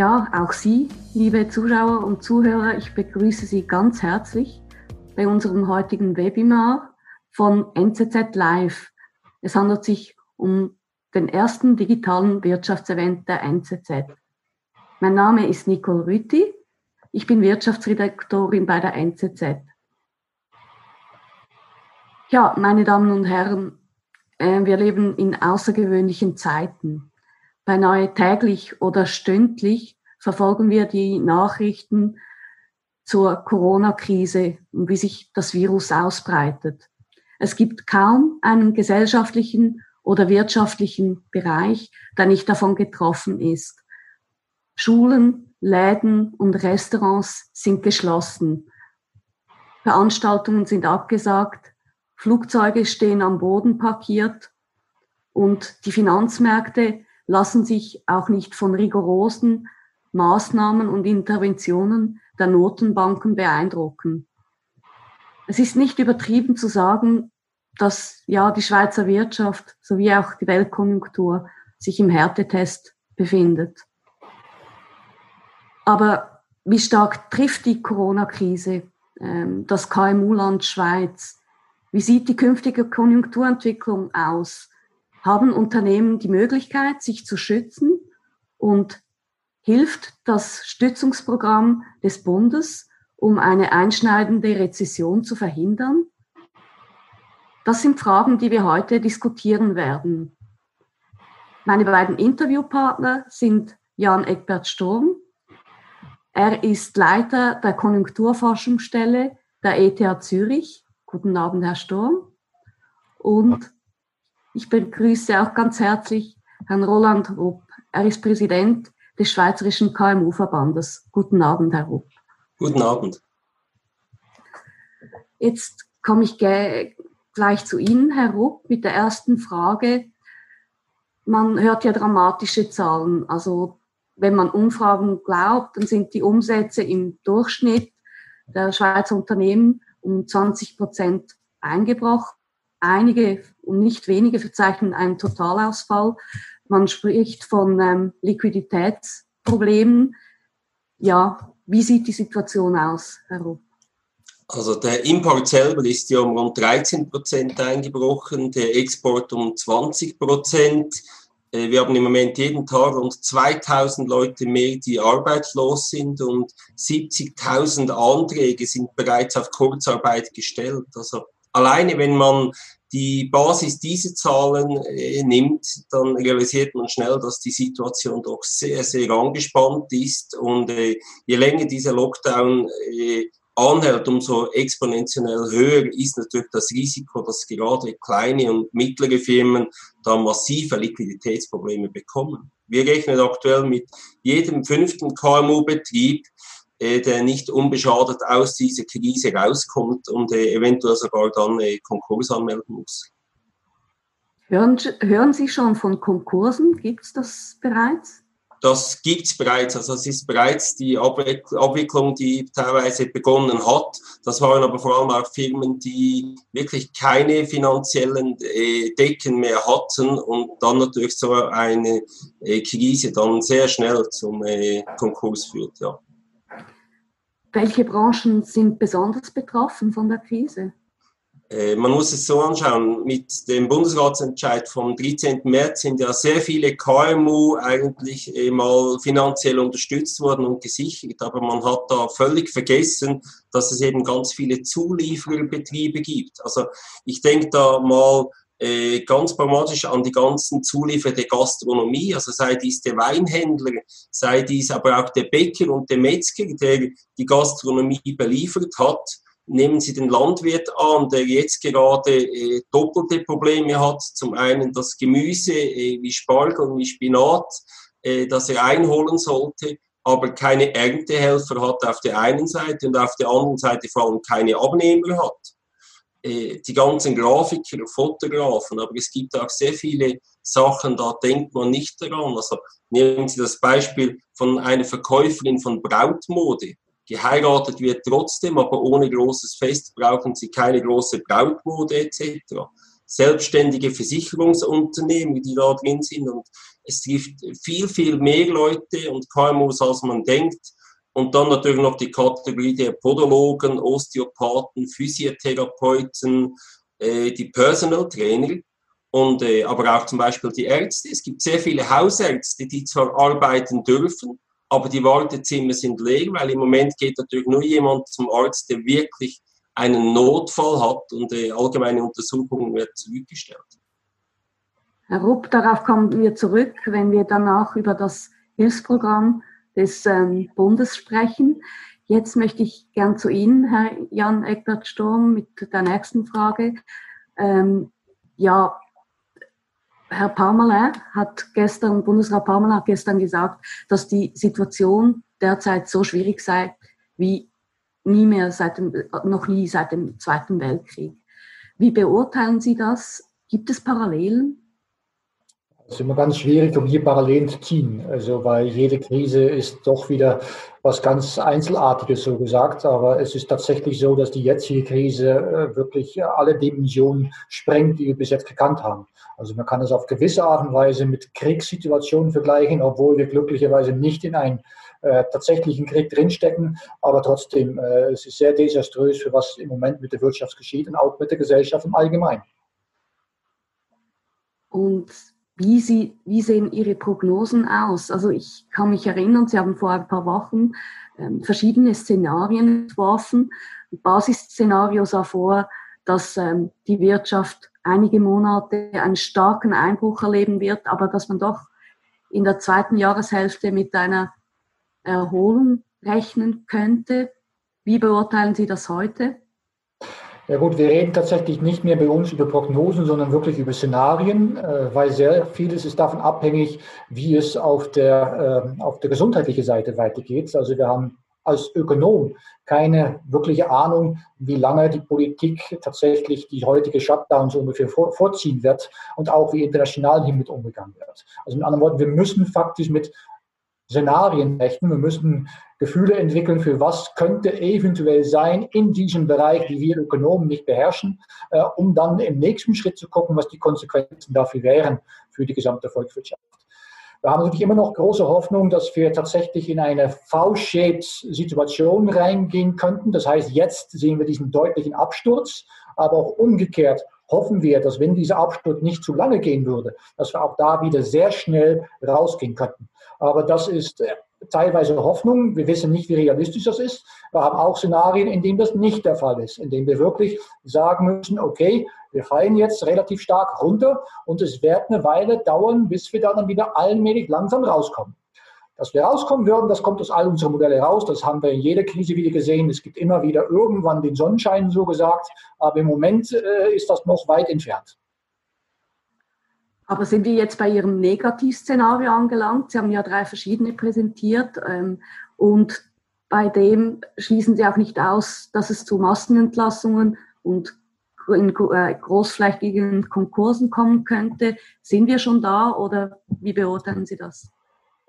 Ja, auch Sie, liebe Zuschauer und Zuhörer, ich begrüße Sie ganz herzlich bei unserem heutigen Webinar von NZZ Live. Es handelt sich um den ersten digitalen Wirtschaftsevent der NZZ. Mein Name ist Nicole Rüthi. Ich bin Wirtschaftsredaktorin bei der NZZ. Ja, meine Damen und Herren, äh, wir leben in außergewöhnlichen Zeiten. Beinahe täglich oder stündlich verfolgen wir die Nachrichten zur Corona-Krise und wie sich das Virus ausbreitet. Es gibt kaum einen gesellschaftlichen oder wirtschaftlichen Bereich, der nicht davon getroffen ist. Schulen, Läden und Restaurants sind geschlossen. Veranstaltungen sind abgesagt, Flugzeuge stehen am Boden parkiert und die Finanzmärkte lassen sich auch nicht von rigorosen Maßnahmen und Interventionen der Notenbanken beeindrucken. Es ist nicht übertrieben zu sagen, dass ja die Schweizer Wirtschaft sowie auch die Weltkonjunktur sich im Härtetest befindet. Aber wie stark trifft die Corona-Krise ähm, das KMU-Land Schweiz? Wie sieht die künftige Konjunkturentwicklung aus? haben Unternehmen die Möglichkeit, sich zu schützen und hilft das Stützungsprogramm des Bundes, um eine einschneidende Rezession zu verhindern? Das sind Fragen, die wir heute diskutieren werden. Meine beiden Interviewpartner sind Jan Eckbert Sturm. Er ist Leiter der Konjunkturforschungsstelle der ETH Zürich. Guten Abend, Herr Sturm. Und ich begrüße auch ganz herzlich Herrn Roland Rupp. Er ist Präsident des Schweizerischen KMU-Verbandes. Guten Abend, Herr Rupp. Guten Abend. Jetzt komme ich gleich zu Ihnen, Herr Rupp, mit der ersten Frage. Man hört ja dramatische Zahlen. Also wenn man Umfragen glaubt, dann sind die Umsätze im Durchschnitt der Schweizer Unternehmen um 20 Prozent eingebrochen. Einige und nicht wenige verzeichnen einen Totalausfall. Man spricht von ähm, Liquiditätsproblemen. Ja, wie sieht die Situation aus, Herr Rupp? Also der Import selber ist ja um rund 13 Prozent eingebrochen, der Export um 20 Prozent. Äh, wir haben im Moment jeden Tag rund 2000 Leute mehr, die arbeitslos sind und 70.000 Anträge sind bereits auf Kurzarbeit gestellt. Also alleine wenn man die Basis dieser Zahlen äh, nimmt, dann realisiert man schnell, dass die Situation doch sehr, sehr angespannt ist. Und äh, je länger dieser Lockdown anhält, umso exponentiell höher ist natürlich das Risiko, dass gerade kleine und mittlere Firmen da massive Liquiditätsprobleme bekommen. Wir rechnen aktuell mit jedem fünften KMU-Betrieb äh, der nicht unbeschadet aus dieser Krise rauskommt und äh, eventuell sogar dann äh, Konkurs anmelden muss. Hören, hören Sie schon von Konkursen? Gibt es das bereits? Das gibt es bereits. Also es ist bereits die Abwicklung, die teilweise begonnen hat. Das waren aber vor allem auch Firmen, die wirklich keine finanziellen äh, Decken mehr hatten und dann natürlich so eine äh, Krise dann sehr schnell zum äh, Konkurs führt. Ja. Welche Branchen sind besonders betroffen von der Krise? Äh, man muss es so anschauen, mit dem Bundesratsentscheid vom 13. März sind ja sehr viele KMU eigentlich mal finanziell unterstützt worden und gesichert, aber man hat da völlig vergessen, dass es eben ganz viele Zuliefererbetriebe gibt. Also ich denke da mal äh, ganz pragmatisch an die ganzen Zulieferer der Gastronomie, also sei dies der Weinhändler, sei dies aber auch der Bäcker und der Metzger, der die Gastronomie beliefert hat. Nehmen Sie den Landwirt an, der jetzt gerade äh, doppelte Probleme hat. Zum einen das Gemüse äh, wie Spargel und wie Spinat, äh, das er einholen sollte, aber keine Erntehelfer hat auf der einen Seite und auf der anderen Seite vor allem keine Abnehmer hat. Äh, die ganzen Grafiker, Fotografen, aber es gibt auch sehr viele Sachen, da denkt man nicht daran. Also nehmen Sie das Beispiel von einer Verkäuferin von Brautmode. Geheiratet wird trotzdem, aber ohne großes Fest brauchen Sie keine große Brautmode etc. Selbstständige Versicherungsunternehmen, die da drin sind und es trifft viel, viel mehr Leute und KMUs, als man denkt. Und dann natürlich noch die Kategorie der Podologen, Osteopathen, Physiotherapeuten, äh, die Personal Trainer und äh, aber auch zum Beispiel die Ärzte. Es gibt sehr viele Hausärzte, die zwar arbeiten dürfen, aber die Wartezimmer sind leer, weil im Moment geht natürlich nur jemand zum Arzt, der wirklich einen Notfall hat und die allgemeine Untersuchung wird zurückgestellt. Herr Rupp, darauf kommen wir zurück, wenn wir danach über das Hilfsprogramm des ähm, Bundes sprechen. Jetzt möchte ich gern zu Ihnen, Herr Jan Eckbert Sturm, mit der nächsten Frage. Ähm, ja, Herr Parmelin hat gestern, Bundesrat Parmelin hat gestern gesagt, dass die Situation derzeit so schwierig sei wie nie mehr seit dem, noch nie seit dem Zweiten Weltkrieg. Wie beurteilen Sie das? Gibt es Parallelen? Es ist immer ganz schwierig, um hier Parallelen zu ziehen. Also, weil jede Krise ist doch wieder was ganz Einzelartiges, so gesagt. Aber es ist tatsächlich so, dass die jetzige Krise äh, wirklich alle Dimensionen sprengt, die wir bis jetzt gekannt haben. Also man kann es auf gewisse Art und Weise mit Kriegssituationen vergleichen, obwohl wir glücklicherweise nicht in einen äh, tatsächlichen Krieg drinstecken. Aber trotzdem, äh, es ist sehr desaströs, für was im Moment mit der Wirtschaft geschieht und auch mit der Gesellschaft im Allgemeinen. Und wie, Sie, wie sehen Ihre Prognosen aus? Also ich kann mich erinnern, Sie haben vor ein paar Wochen ähm, verschiedene Szenarien entworfen. Basisszenario sah vor, dass ähm, die Wirtschaft einige Monate einen starken Einbruch erleben wird, aber dass man doch in der zweiten Jahreshälfte mit einer Erholung rechnen könnte. Wie beurteilen Sie das heute? Ja gut, wir reden tatsächlich nicht mehr bei uns über Prognosen, sondern wirklich über Szenarien, äh, weil sehr vieles ist davon abhängig, wie es auf der, äh, auf der gesundheitlichen Seite weitergeht. Also wir haben als Ökonom keine wirkliche Ahnung, wie lange die Politik tatsächlich die heutige Shutdowns ungefähr vorziehen wird und auch wie international hiermit umgegangen wird. Also mit anderen Worten, wir müssen faktisch mit Szenarien rechnen, wir müssen Gefühle entwickeln für was könnte eventuell sein in diesem Bereich, die wir Ökonomen nicht beherrschen, äh, um dann im nächsten Schritt zu gucken, was die Konsequenzen dafür wären für die gesamte Volkswirtschaft. Wir haben natürlich immer noch große Hoffnung, dass wir tatsächlich in eine V-shaped-Situation reingehen könnten. Das heißt, jetzt sehen wir diesen deutlichen Absturz, aber auch umgekehrt hoffen wir, dass wenn dieser Absturz nicht zu lange gehen würde, dass wir auch da wieder sehr schnell rausgehen könnten. Aber das ist äh, teilweise Hoffnung. Wir wissen nicht, wie realistisch das ist. Wir haben auch Szenarien, in denen das nicht der Fall ist, in denen wir wirklich sagen müssen, okay, wir fallen jetzt relativ stark runter und es wird eine Weile dauern, bis wir dann wieder allmählich langsam rauskommen. Dass wir rauskommen würden, das kommt aus all unseren Modellen raus. Das haben wir in jeder Krise wieder gesehen. Es gibt immer wieder irgendwann den Sonnenschein, so gesagt. Aber im Moment äh, ist das noch weit entfernt. Aber sind wir jetzt bei Ihrem Negativszenario angelangt? Sie haben ja drei verschiedene präsentiert. Ähm, und bei dem schließen Sie auch nicht aus, dass es zu Massenentlassungen und in äh, großflächigen Konkursen kommen könnte. Sind wir schon da oder wie beurteilen Sie das?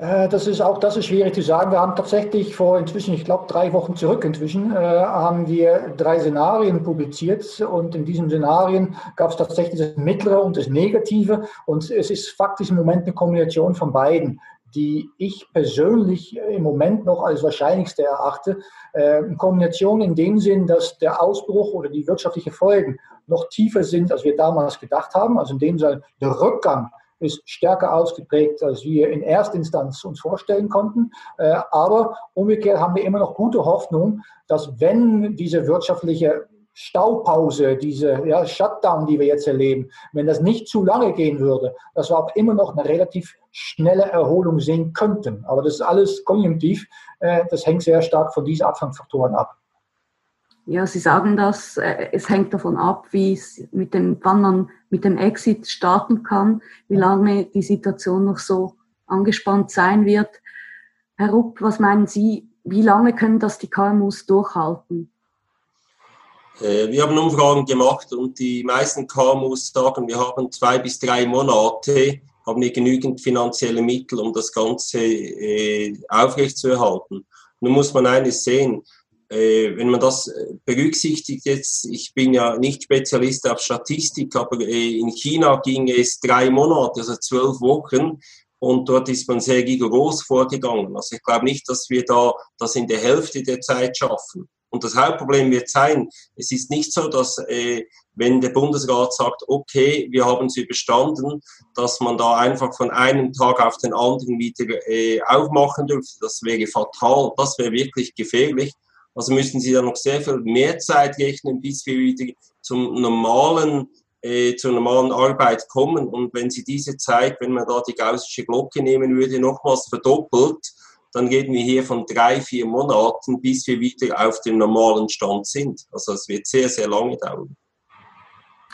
Äh, das ist auch das ist schwierig zu sagen. Wir haben tatsächlich vor inzwischen, ich glaube drei Wochen zurück inzwischen, äh, haben wir drei Szenarien publiziert und in diesen Szenarien gab es tatsächlich das Mittlere und das Negative und es ist faktisch im Moment eine Kombination von beiden die ich persönlich im Moment noch als wahrscheinlichste erachte. Äh, Kombination in dem Sinn, dass der Ausbruch oder die wirtschaftlichen Folgen noch tiefer sind, als wir damals gedacht haben. Also in dem Sinne, der Rückgang ist stärker ausgeprägt, als wir in Erstinstanz uns vorstellen konnten. Äh, aber umgekehrt haben wir immer noch gute Hoffnung, dass wenn diese wirtschaftliche Staupause, diese ja, Shutdown, die wir jetzt erleben, wenn das nicht zu lange gehen würde, dass wir auch immer noch eine relativ schnelle Erholung sehen könnten. Aber das ist alles konjunktiv. Äh, das hängt sehr stark von diesen Art von Faktoren ab. Ja, Sie sagen das, äh, es hängt davon ab, wie es mit dem, wann man mit dem Exit starten kann, wie lange die Situation noch so angespannt sein wird. Herr Rupp, was meinen Sie, wie lange können das die KMUs durchhalten? Äh, wir haben Umfragen gemacht und die meisten KMUs sagen, wir haben zwei bis drei Monate, haben wir genügend finanzielle Mittel, um das Ganze äh, aufrechtzuerhalten. Nun muss man eines sehen, äh, wenn man das berücksichtigt, jetzt, ich bin ja nicht Spezialist auf Statistik, aber in China ging es drei Monate, also zwölf Wochen, und dort ist man sehr rigoros vorgegangen. Also ich glaube nicht, dass wir da das in der Hälfte der Zeit schaffen. Und das Hauptproblem wird sein, es ist nicht so, dass äh, wenn der Bundesrat sagt, okay, wir haben es überstanden, dass man da einfach von einem Tag auf den anderen wieder äh, aufmachen dürfte. Das wäre fatal, das wäre wirklich gefährlich. Also müssen Sie da noch sehr viel mehr Zeit rechnen, bis wir wieder zum normalen, äh, zur normalen Arbeit kommen. Und wenn Sie diese Zeit, wenn man da die gaussische Glocke nehmen würde, nochmals verdoppelt, dann reden wir hier von drei, vier Monaten, bis wir wieder auf dem normalen Stand sind. Also es wird sehr, sehr lange dauern.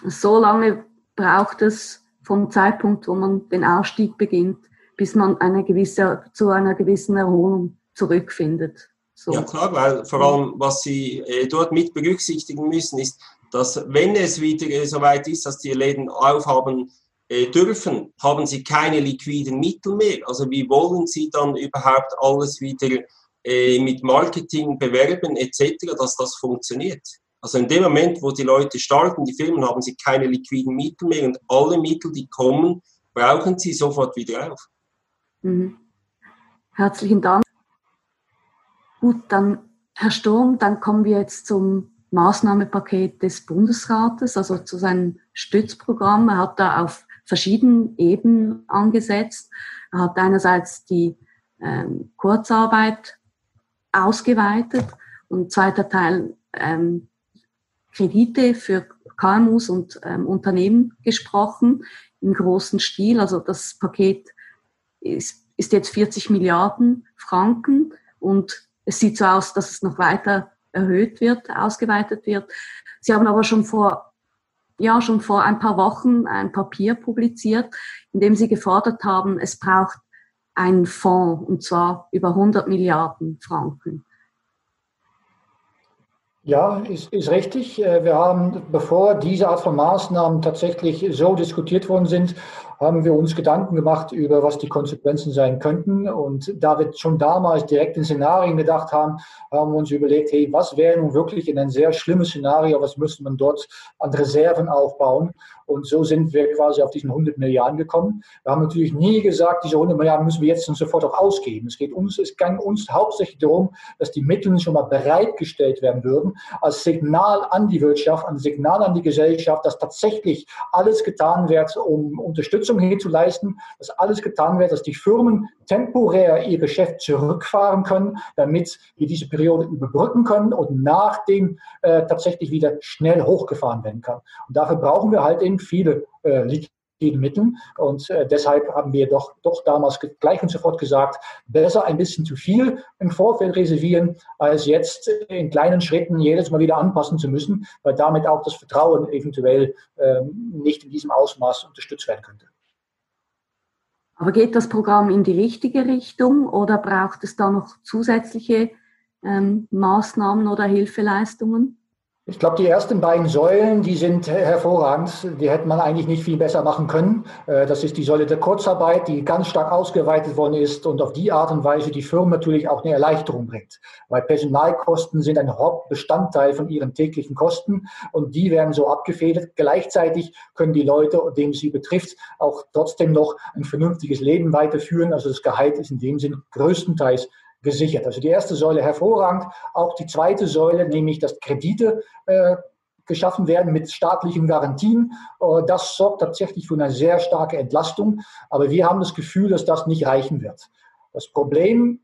So lange braucht es vom Zeitpunkt, wo man den Ausstieg beginnt, bis man eine gewisse, zu einer gewissen Erholung zurückfindet. So. Ja klar, weil vor allem, was Sie äh, dort mit berücksichtigen müssen, ist, dass wenn es wieder äh, soweit ist, dass die Läden aufhaben dürfen, haben Sie keine liquiden Mittel mehr. Also wie wollen Sie dann überhaupt alles wieder äh, mit Marketing bewerben etc., dass das funktioniert? Also in dem Moment, wo die Leute starten, die Firmen, haben sie keine liquiden Mittel mehr und alle Mittel, die kommen, brauchen sie sofort wieder auf. Mhm. Herzlichen Dank. Gut, dann Herr Sturm, dann kommen wir jetzt zum Maßnahmenpaket des Bundesrates, also zu seinem Stützprogramm. Er hat da auf verschiedenen Ebenen angesetzt. Er hat einerseits die ähm, Kurzarbeit ausgeweitet und zweiter Teil ähm, Kredite für KMUs und ähm, Unternehmen gesprochen im großen Stil. Also das Paket ist, ist jetzt 40 Milliarden Franken und es sieht so aus, dass es noch weiter erhöht wird, ausgeweitet wird. Sie haben aber schon vor, ja, schon vor ein paar Wochen ein Papier publiziert, in dem Sie gefordert haben, es braucht einen Fonds, und zwar über 100 Milliarden Franken. Ja, ist, ist richtig. Äh, wir haben, bevor diese Art von Maßnahmen tatsächlich so diskutiert worden sind, haben wir uns Gedanken gemacht über, was die Konsequenzen sein könnten. Und da wir schon damals direkt in Szenarien gedacht haben, haben wir uns überlegt, hey, was wäre nun wirklich in ein sehr schlimmes Szenario, was müsste man dort an Reserven aufbauen? Und so sind wir quasi auf diesen 100 Milliarden gekommen. Wir haben natürlich nie gesagt, diese 100 Milliarden müssen wir jetzt und sofort auch ausgeben. Es geht uns, es ging uns hauptsächlich darum, dass die Mittel schon mal bereitgestellt werden würden, als Signal an die Wirtschaft, ein Signal an die Gesellschaft, dass tatsächlich alles getan wird, um Unterstützung hinzuleisten, dass alles getan wird, dass die Firmen temporär ihr Geschäft zurückfahren können, damit wir diese Periode überbrücken können und nachdem äh, tatsächlich wieder schnell hochgefahren werden kann. Und dafür brauchen wir halt eben viele äh, liquide Mittel. Und äh, deshalb haben wir doch, doch damals gleich und sofort gesagt, besser ein bisschen zu viel im Vorfeld reservieren, als jetzt in kleinen Schritten jedes Mal wieder anpassen zu müssen, weil damit auch das Vertrauen eventuell ähm, nicht in diesem Ausmaß unterstützt werden könnte. Aber geht das Programm in die richtige Richtung oder braucht es da noch zusätzliche ähm, Maßnahmen oder Hilfeleistungen? Ich glaube, die ersten beiden Säulen, die sind hervorragend. Die hätte man eigentlich nicht viel besser machen können. Äh, das ist die Säule der Kurzarbeit, die ganz stark ausgeweitet worden ist und auf die Art und Weise die Firmen natürlich auch eine Erleichterung bringt. Weil Personalkosten sind ein Hauptbestandteil von ihren täglichen Kosten und die werden so abgefedert. Gleichzeitig können die Leute, denen sie betrifft, auch trotzdem noch ein vernünftiges Leben weiterführen. Also das Gehalt ist in dem Sinn größtenteils gesichert. Also die erste Säule hervorragend, auch die zweite Säule, nämlich dass Kredite äh, geschaffen werden mit staatlichen Garantien. Äh, das sorgt tatsächlich für eine sehr starke Entlastung. Aber wir haben das Gefühl, dass das nicht reichen wird. Das Problem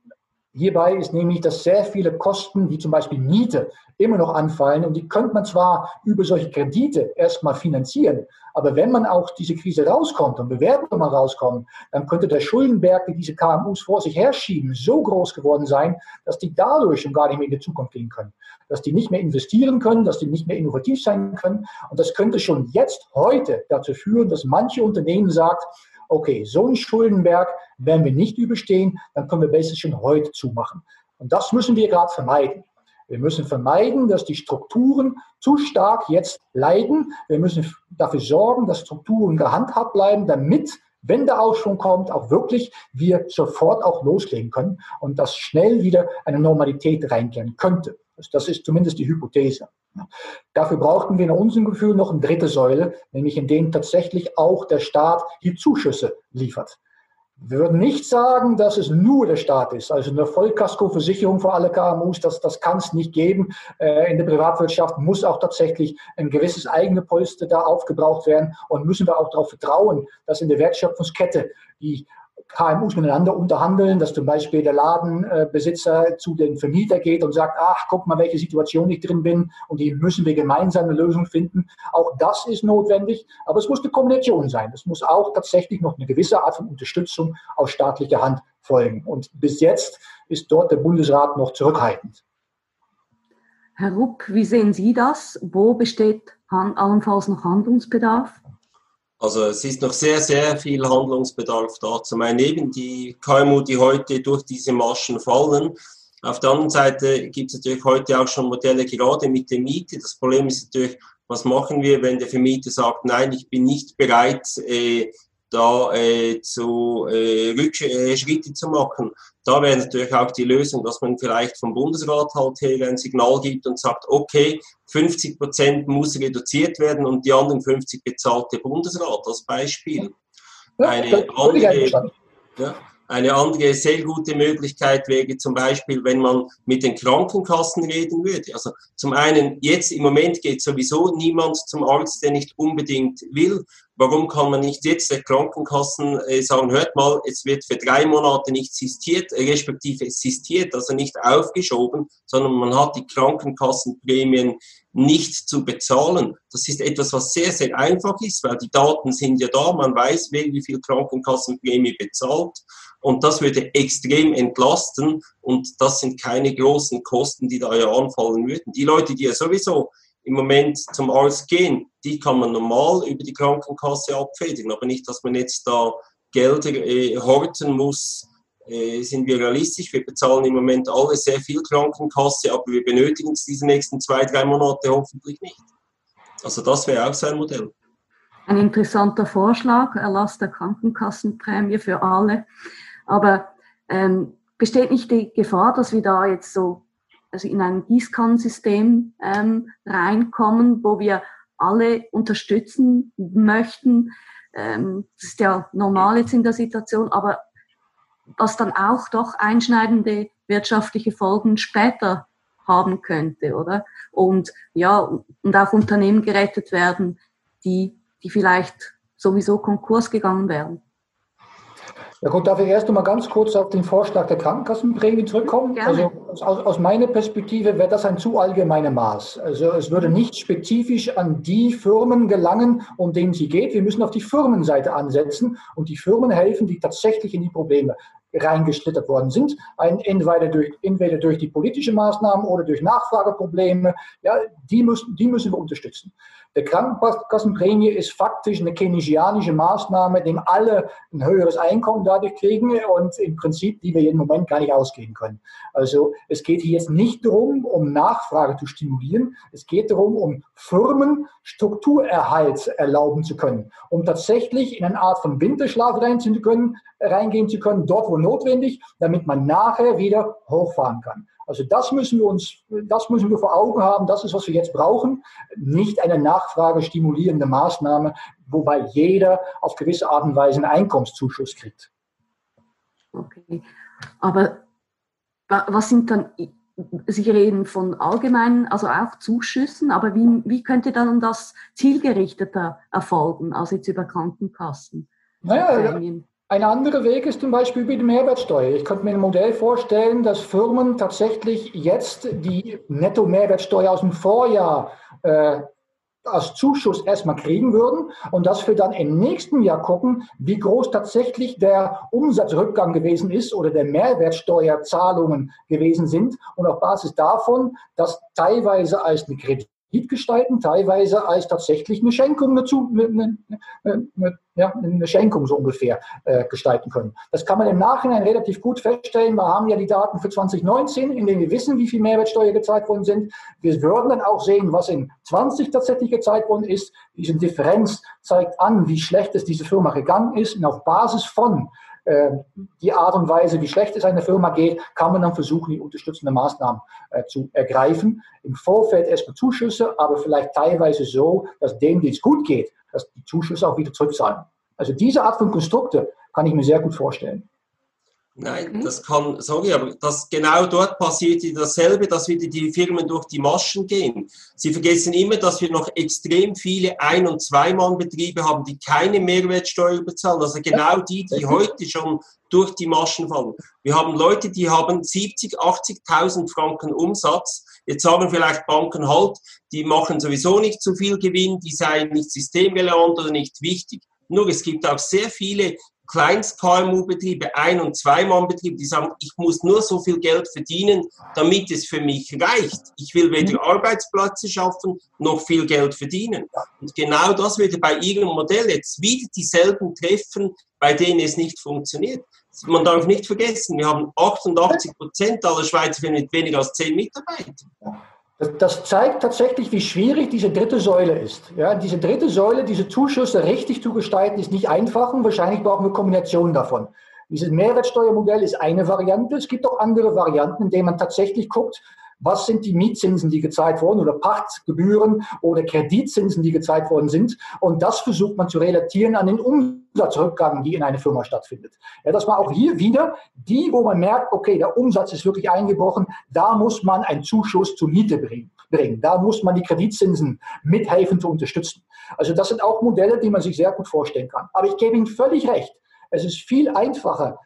hierbei ist nämlich, dass sehr viele Kosten, wie zum Beispiel Miete, immer noch anfallen. Und die könnte man zwar über solche Kredite erstmal finanzieren, aber wenn man auch diese Krise rauskommt und Bewertungen mal rauskommen, dann könnte der Schuldenberg, die diese KMUs vor sich herschieben, so groß geworden sein, dass die dadurch schon gar nicht mehr in die Zukunft gehen können. Dass die nicht mehr investieren können, dass die nicht mehr innovativ sein können. Und das könnte schon jetzt, heute dazu führen, dass manche Unternehmen sagt, okay, so einen Schuldenberg werden wir nicht überstehen, dann können wir besser schon heute zumachen. Und das müssen wir gerade vermeiden. Wir müssen vermeiden, dass die Strukturen zu stark jetzt leiden. Wir müssen dafür sorgen, dass Strukturen gehandhabt bleiben, damit wenn der Aufschwung kommt, auch wirklich wir sofort auch loslegen können und dass schnell wieder eine Normalität reinkehren könnte. Das ist zumindest die Hypothese. Dafür brauchten wir nach unserem Gefühl noch eine dritte Säule, nämlich in denen tatsächlich auch der Staat die Zuschüsse liefert. Wir würden nicht sagen, dass es nur der Staat ist. Also eine Vollkaskoversicherung für alle KMUs, das, das kann es nicht geben. Äh, in der Privatwirtschaft muss auch tatsächlich ein gewisses eigene Polster da aufgebraucht werden und müssen wir auch darauf vertrauen, dass in der Wertschöpfungskette die KMUs miteinander unterhandeln, dass zum Beispiel der Ladenbesitzer zu den Vermieter geht und sagt, ach, guck mal, welche Situation ich drin bin und die müssen wir gemeinsam eine Lösung finden. Auch das ist notwendig, aber es muss eine Kombination sein. Es muss auch tatsächlich noch eine gewisse Art von Unterstützung aus staatlicher Hand folgen. Und bis jetzt ist dort der Bundesrat noch zurückhaltend. Herr Ruck, wie sehen Sie das? Wo besteht allenfalls noch Handlungsbedarf? Also es ist noch sehr, sehr viel Handlungsbedarf da. Zum einen eben die KMU, die heute durch diese Marschen fallen. Auf der anderen Seite gibt es natürlich heute auch schon Modelle gerade mit der Miete. Das Problem ist natürlich, was machen wir, wenn der Vermieter sagt, nein, ich bin nicht bereit, äh, da äh, zu äh, Rückschritte zu machen. Da wäre natürlich auch die Lösung, dass man vielleicht vom Bundesrat halt her ein Signal gibt und sagt, okay, 50 Prozent muss reduziert werden und die anderen 50 bezahlt der Bundesrat als Beispiel. Eine andere, ja, eine andere sehr gute Möglichkeit wäre zum Beispiel, wenn man mit den Krankenkassen reden würde. Also zum einen, jetzt im Moment geht sowieso niemand zum Arzt, der nicht unbedingt will. Warum kann man nicht jetzt der Krankenkassen äh, sagen, hört mal, es wird für drei Monate nicht sistiert, äh, respektive sistiert, also nicht aufgeschoben, sondern man hat die Krankenkassenprämien nicht zu bezahlen. Das ist etwas, was sehr, sehr einfach ist, weil die Daten sind ja da, man weiß, wer wie viel Krankenkassenprämie bezahlt. Und das würde extrem entlasten und das sind keine großen Kosten, die da ja anfallen würden. Die Leute, die ja sowieso im Moment zum Arzt gehen, die kann man normal über die Krankenkasse abfedern, aber nicht, dass man jetzt da Gelder äh, horten muss. Äh, sind wir realistisch? Wir bezahlen im Moment alle sehr viel Krankenkasse, aber wir benötigen es diese nächsten zwei, drei Monate hoffentlich nicht. Also das wäre auch so ein Modell. Ein interessanter Vorschlag, Erlass der Krankenkassenprämie für alle. Aber ähm, besteht nicht die Gefahr, dass wir da jetzt so also in ein Gießkannensystem ähm, reinkommen, wo wir alle unterstützen möchten? Ähm, das ist ja normal jetzt in der Situation, aber was dann auch doch einschneidende wirtschaftliche Folgen später haben könnte, oder? Und ja, und auch Unternehmen gerettet werden, die, die vielleicht sowieso Konkurs gegangen wären. Ja gut, darf ich erst noch mal ganz kurz auf den Vorschlag der Krankenkassenprämie zurückkommen? Gerne. Also aus, aus meiner Perspektive wäre das ein zu allgemeiner Maß. Also es würde nicht spezifisch an die Firmen gelangen, um denen sie geht. Wir müssen auf die Firmenseite ansetzen und die Firmen helfen, die tatsächlich in die Probleme reingeschlittert worden sind, entweder durch, entweder durch die politische Maßnahmen oder durch Nachfrageprobleme, ja, die müssen, die müssen wir unterstützen. Der Krankenkassenprämie ist faktisch eine keynesianische Maßnahme, dem alle ein höheres Einkommen dadurch kriegen und im Prinzip, die wir im Moment gar nicht ausgeben können. Also es geht hier jetzt nicht darum, um Nachfrage zu stimulieren. Es geht darum, um Firmen Strukturerhalt erlauben zu können, um tatsächlich in eine Art von Winterschlaf reingehen zu können, dort wo notwendig, damit man nachher wieder hochfahren kann. Also das müssen wir uns, das müssen wir vor Augen haben. Das ist, was wir jetzt brauchen. Nicht eine Nachfrage stimulierende Maßnahme, wobei jeder auf gewisse Art und Weise einen Einkommenszuschuss kriegt. Okay. Aber was sind dann, Sie reden von allgemeinen, also auch Zuschüssen, aber wie, wie könnte dann das zielgerichteter erfolgen, als jetzt über Krankenkassen? Naja, ein anderer Weg ist zum Beispiel über die Mehrwertsteuer. Ich könnte mir ein Modell vorstellen, dass Firmen tatsächlich jetzt die Netto-Mehrwertsteuer aus dem Vorjahr äh, als Zuschuss erstmal kriegen würden und dass wir dann im nächsten Jahr gucken, wie groß tatsächlich der Umsatzrückgang gewesen ist oder der Mehrwertsteuerzahlungen gewesen sind und auf Basis davon das teilweise als eine Kredit Kredit gestalten, teilweise als tatsächlich eine Schenkung dazu, eine, eine, eine, eine Schenkung so ungefähr äh, gestalten können. Das kann man im Nachhinein relativ gut feststellen. Wir haben ja die Daten für 2019, in denen wir wissen, wie viel Mehrwertsteuer gezahlt worden sind. Wir würden dann auch sehen, was in 20 tatsächlich gezahlt worden ist. Diese Differenz zeigt an, wie schlecht es diese Firma gegangen ist und auf Basis von äh, die Art und Weise, wie schlecht es einer Firma geht, kann man dann versuchen, die unterstützenden Maßnahmen äh, zu ergreifen. Im Vorfeld erstmal Zuschüsse, aber vielleicht teilweise so, dass denen, die es gut geht, dass die Zuschüsse auch wieder zurückzahlen. Also diese Art von Konstrukte kann ich mir sehr gut vorstellen. Nein, mhm. das kann, sorry, aber das, genau dort passiert dasselbe, dass wieder die Firmen durch die Maschen gehen. Sie vergessen immer, dass wir noch extrem viele Ein- und Zweimannbetriebe haben, die keine Mehrwertsteuer bezahlen. Also genau die, die heute schon durch die Maschen fallen. Wir haben Leute, die haben 70, 80.000 Franken Umsatz. Jetzt sagen vielleicht Banken halt, die machen sowieso nicht zu viel Gewinn, die seien nicht systemrelevant oder nicht wichtig. Nur es gibt auch sehr viele Kleinst-KMU-Betriebe, Ein- und Zwei-Mann-Betriebe, die sagen, ich muss nur so viel Geld verdienen, damit es für mich reicht. Ich will weder mhm. Arbeitsplätze schaffen, noch viel Geld verdienen. Und genau das würde bei Ihrem Modell jetzt wieder dieselben treffen, bei denen es nicht funktioniert. Man darf nicht vergessen, wir haben 88 Prozent aller Schweizer mit weniger als 10 Mitarbeitern. Das zeigt tatsächlich, wie schwierig diese dritte Säule ist. Ja, diese dritte Säule, diese Zuschüsse richtig zu gestalten, ist nicht einfach und wahrscheinlich brauchen wir Kombinationen davon. Dieses Mehrwertsteuermodell ist eine Variante. Es gibt auch andere Varianten, in denen man tatsächlich guckt, was sind die Mietzinsen, die gezahlt wurden oder Pachtgebühren oder Kreditzinsen, die gezahlt worden sind. Und das versucht man zu relatieren an den Umsatzrückgang, die in einer Firma stattfindet. Ja, dass man auch hier wieder die, wo man merkt, okay, der Umsatz ist wirklich eingebrochen, da muss man einen Zuschuss zur Miete bringen. Da muss man die Kreditzinsen mithelfen zu unterstützen. Also das sind auch Modelle, die man sich sehr gut vorstellen kann. Aber ich gebe Ihnen völlig recht. Es ist viel einfacher,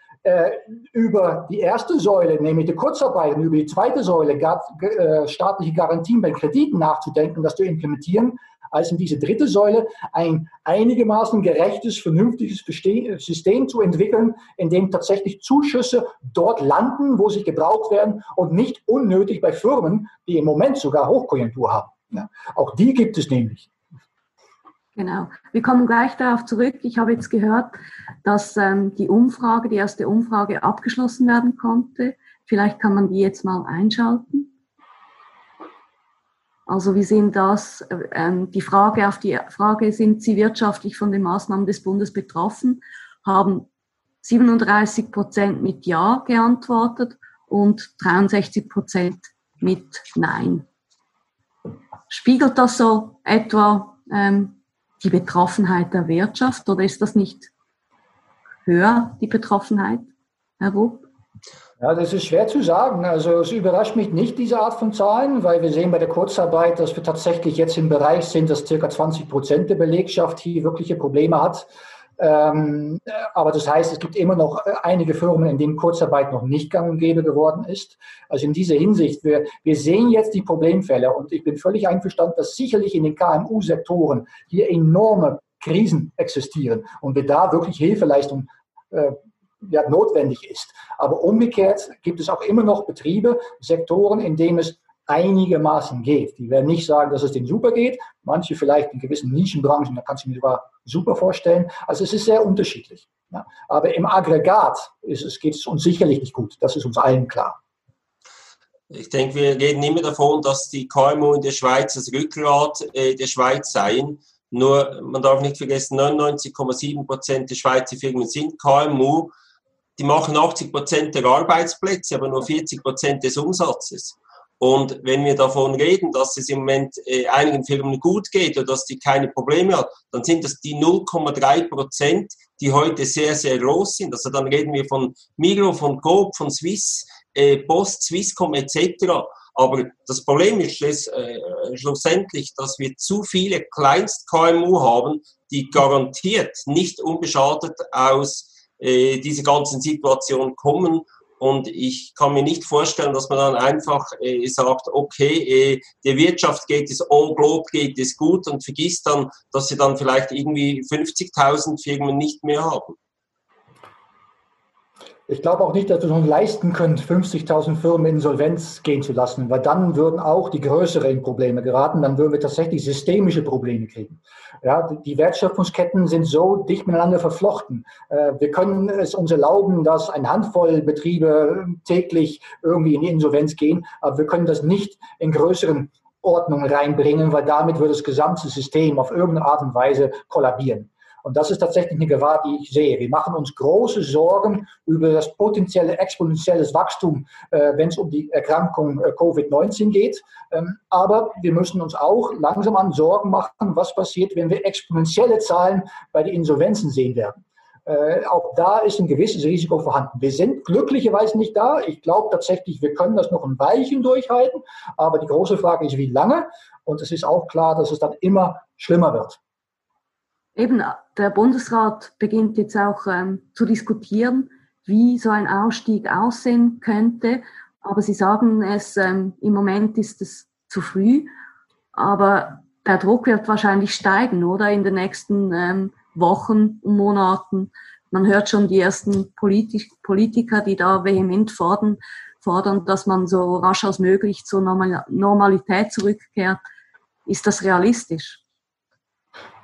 über die erste Säule, nämlich die Kurzarbeit, und über die zweite Säule, äh, staatliche Garantien bei Krediten nachzudenken, das zu implementieren, als in diese dritte Säule ein einigermaßen gerechtes, vernünftiges System zu entwickeln, in dem tatsächlich Zuschüsse dort landen, wo sie gebraucht werden und nicht unnötig bei Firmen, die im Moment sogar Hochkonjunktur haben. Ja, auch die gibt es nämlich. Genau. Wir kommen gleich darauf zurück. Ich habe jetzt gehört, dass ähm, die Umfrage, die erste Umfrage abgeschlossen werden konnte. Vielleicht kann man die jetzt mal einschalten. Also wir sehen das, äh, ähm, die Frage auf die Frage, sind Sie wirtschaftlich von den Maßnahmen des Bundes betroffen, haben 37 Prozent mit Ja geantwortet und 63 Prozent mit Nein. Spiegelt das so etwa ähm, die Betroffenheit der Wirtschaft oder ist das nicht höher, die Betroffenheit, Herr Rupp? Ja, das ist schwer zu sagen. Also es überrascht mich nicht, diese Art von Zahlen, weil wir sehen bei der Kurzarbeit, dass wir tatsächlich jetzt im Bereich sind, dass circa 20 Prozent der Belegschaft hier wirkliche Probleme hat. Ähm, aber das heißt, es gibt immer noch äh, einige Firmen, in denen Kurzarbeit noch nicht gang und gäbe geworden ist. Also in dieser Hinsicht, wir, wir sehen jetzt die Problemfälle und ich bin völlig einverstanden, dass sicherlich in den KMU-Sektoren hier enorme Krisen existieren und wir da wirklich Hilfeleistung äh, ja, notwendig ist. Aber umgekehrt gibt es auch immer noch Betriebe, Sektoren, in denen es einigermaßen geht. Die werden nicht sagen, dass es denen super geht. Manche vielleicht in gewissen Nischenbranchen, da kannst du mir sogar super vorstellen. Also es ist sehr unterschiedlich. Ja. Aber im Aggregat ist es, geht es uns sicherlich nicht gut. Das ist uns allen klar. Ich denke, wir reden immer davon, dass die KMU in der Schweiz das Rückgrat äh, der Schweiz seien. Nur, man darf nicht vergessen, 99,7 Prozent der Schweizer Firmen sind KMU. Die machen 80 Prozent der Arbeitsplätze, aber nur 40 Prozent des Umsatzes. Und wenn wir davon reden, dass es im Moment äh, einigen Firmen gut geht oder dass die keine Probleme hat, dann sind das die 0,3 Prozent, die heute sehr, sehr groß sind. Also dann reden wir von Migro, von Coop, von Swiss, äh, Post, Swisscom etc. Aber das Problem ist äh, schlussendlich, dass wir zu viele Kleinst-KMU haben, die garantiert nicht unbeschadet aus dieser ganzen Situation kommen und ich kann mir nicht vorstellen, dass man dann einfach äh, sagt, okay, äh, der Wirtschaft geht es all globe, geht es gut und vergisst dann, dass sie dann vielleicht irgendwie 50.000 Firmen nicht mehr haben. Ich glaube auch nicht, dass wir uns leisten können, 50.000 Firmen in Insolvenz gehen zu lassen, weil dann würden auch die Größeren Probleme geraten, dann würden wir tatsächlich systemische Probleme kriegen. Ja, die Wertschöpfungsketten sind so dicht miteinander verflochten. Äh, wir können es uns erlauben, dass eine Handvoll Betriebe täglich irgendwie in die Insolvenz gehen, aber wir können das nicht in größeren Ordnungen reinbringen, weil damit würde das gesamte System auf irgendeine Art und Weise kollabieren. Und das ist tatsächlich eine Gefahr, die ich sehe. Wir machen uns große Sorgen über das potenzielle exponentielle Wachstum, äh, wenn es um die Erkrankung äh, Covid-19 geht. Ähm, aber wir müssen uns auch langsam an Sorgen machen, was passiert, wenn wir exponentielle Zahlen bei den Insolvenzen sehen werden. Äh, auch da ist ein gewisses Risiko vorhanden. Wir sind glücklicherweise nicht da. Ich glaube tatsächlich, wir können das noch ein Weilchen durchhalten. Aber die große Frage ist, wie lange? Und es ist auch klar, dass es dann immer schlimmer wird. Eben, der Bundesrat beginnt jetzt auch ähm, zu diskutieren, wie so ein Ausstieg aussehen könnte. Aber Sie sagen es, ähm, im Moment ist es zu früh. Aber der Druck wird wahrscheinlich steigen, oder? In den nächsten ähm, Wochen und Monaten. Man hört schon die ersten Politik Politiker, die da vehement fordern, fordern, dass man so rasch als möglich zur Normalität zurückkehrt. Ist das realistisch?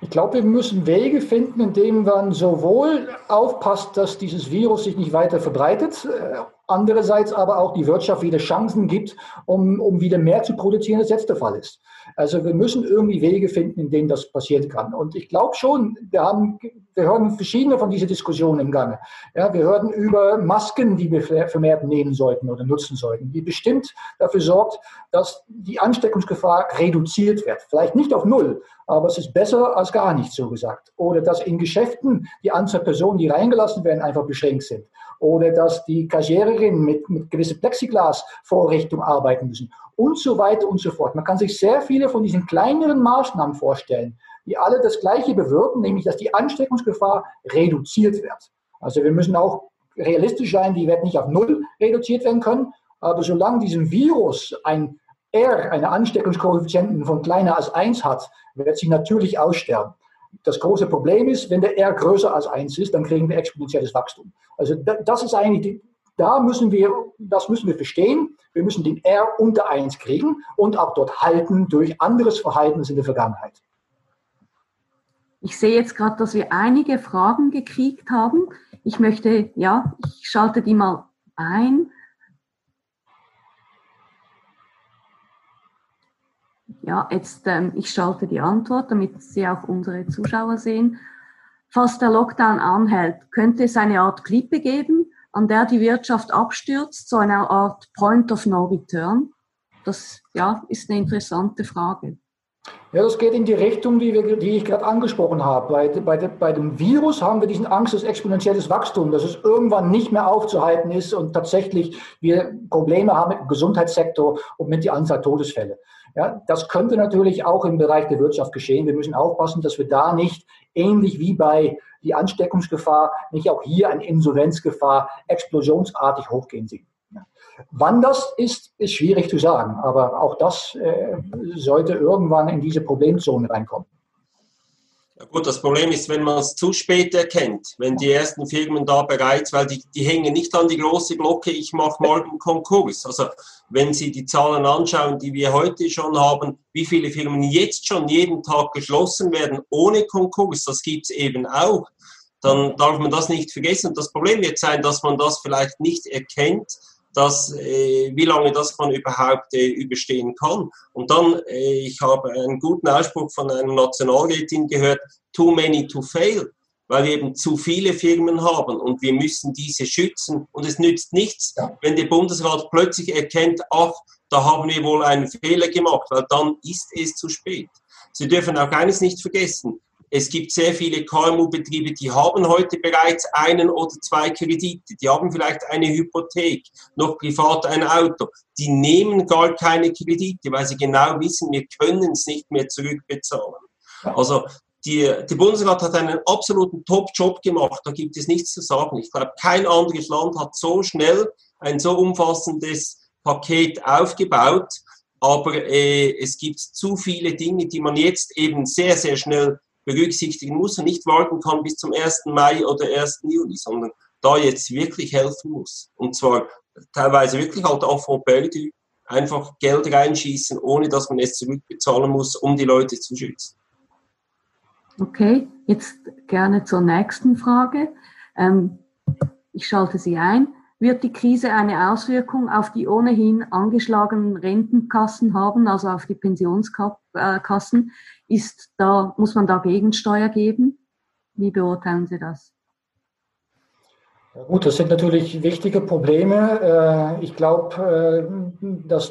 Ich glaube, wir müssen Wege finden, indem man sowohl aufpasst, dass dieses Virus sich nicht weiter verbreitet, äh, andererseits aber auch die Wirtschaft wieder Chancen gibt, um, um wieder mehr zu produzieren, als jetzt der Fall ist. Also wir müssen irgendwie Wege finden, in denen das passieren kann. Und ich glaube schon, wir haben, wir hören verschiedene von diesen Diskussionen im Gange. Ja, wir hören über Masken, die wir vermehrt nehmen sollten oder nutzen sollten, die bestimmt dafür sorgt, dass die Ansteckungsgefahr reduziert wird. Vielleicht nicht auf Null, aber es ist besser als gar nicht, so gesagt. Oder dass in Geschäften die Anzahl Personen, die reingelassen werden, einfach beschränkt sind. Oder dass die Kassiererinnen mit, mit gewissen Plexiglas-Vorrichtungen arbeiten müssen. Und so weiter und so fort. Man kann sich sehr viele von diesen kleineren Maßnahmen vorstellen, die alle das Gleiche bewirken, nämlich dass die Ansteckungsgefahr reduziert wird. Also wir müssen auch realistisch sein, die wird nicht auf Null reduziert werden können. Aber solange diesem Virus ein R, eine Ansteckungskoeffizienten von kleiner als 1 hat, wird sie natürlich aussterben. Das große Problem ist, wenn der R größer als 1 ist, dann kriegen wir exponentielles Wachstum. Also das ist eigentlich, die, da müssen wir, das müssen wir verstehen. Wir müssen den R unter 1 kriegen und auch dort halten durch anderes Verhalten in der Vergangenheit. Ich sehe jetzt gerade, dass wir einige Fragen gekriegt haben. Ich möchte, ja, ich schalte die mal ein. Ja, jetzt, ähm, ich schalte die Antwort, damit Sie auch unsere Zuschauer sehen. Falls der Lockdown anhält, könnte es eine Art Klippe geben, an der die Wirtschaft abstürzt, so eine Art Point of No Return? Das ja, ist eine interessante Frage. Ja, das geht in die Richtung, die, wir, die ich gerade angesprochen habe. Bei, bei, bei, dem Virus haben wir diesen Angst des exponentielles Wachstum, dass es irgendwann nicht mehr aufzuhalten ist und tatsächlich wir Probleme haben mit dem Gesundheitssektor und mit der Anzahl Todesfälle. Ja, das könnte natürlich auch im Bereich der Wirtschaft geschehen. Wir müssen aufpassen, dass wir da nicht ähnlich wie bei die Ansteckungsgefahr, nicht auch hier eine Insolvenzgefahr explosionsartig hochgehen sehen. Wann das ist, ist schwierig zu sagen, aber auch das äh, sollte irgendwann in diese Problemzone reinkommen. Ja gut, das Problem ist, wenn man es zu spät erkennt, wenn die ersten Firmen da bereits, weil die, die hängen nicht an die große Glocke, ich mache morgen Konkurs. Also wenn Sie die Zahlen anschauen, die wir heute schon haben, wie viele Firmen jetzt schon jeden Tag geschlossen werden ohne Konkurs, das gibt es eben auch, dann darf man das nicht vergessen. Das Problem wird sein, dass man das vielleicht nicht erkennt, dass, äh, wie lange das man überhaupt äh, überstehen kann. Und dann, äh, ich habe einen guten Ausspruch von einer Nationalrätin gehört, too many to fail, weil wir eben zu viele Firmen haben und wir müssen diese schützen. Und es nützt nichts, ja. wenn der Bundesrat plötzlich erkennt, ach, da haben wir wohl einen Fehler gemacht, weil dann ist es zu spät. Sie dürfen auch eines nicht vergessen. Es gibt sehr viele KMU-Betriebe, die haben heute bereits einen oder zwei Kredite. Die haben vielleicht eine Hypothek, noch privat ein Auto. Die nehmen gar keine Kredite, weil sie genau wissen, wir können es nicht mehr zurückbezahlen. Also die, der Bundesrat hat einen absoluten Top-Job gemacht. Da gibt es nichts zu sagen. Ich glaube, kein anderes Land hat so schnell ein so umfassendes Paket aufgebaut. Aber äh, es gibt zu viele Dinge, die man jetzt eben sehr, sehr schnell berücksichtigen muss und nicht warten kann bis zum 1. Mai oder 1. Juli, sondern da jetzt wirklich helfen muss. Und zwar teilweise wirklich halt auch von perdu, einfach Geld reinschießen, ohne dass man es zurückbezahlen muss, um die Leute zu schützen. Okay, jetzt gerne zur nächsten Frage. Ähm, ich schalte Sie ein. Wird die Krise eine Auswirkung auf die ohnehin angeschlagenen Rentenkassen haben, also auf die Pensionskassen? Ist da, muss man da Gegensteuer geben? Wie beurteilen Sie das? Gut, das sind natürlich wichtige Probleme. Äh, ich glaube, äh, dass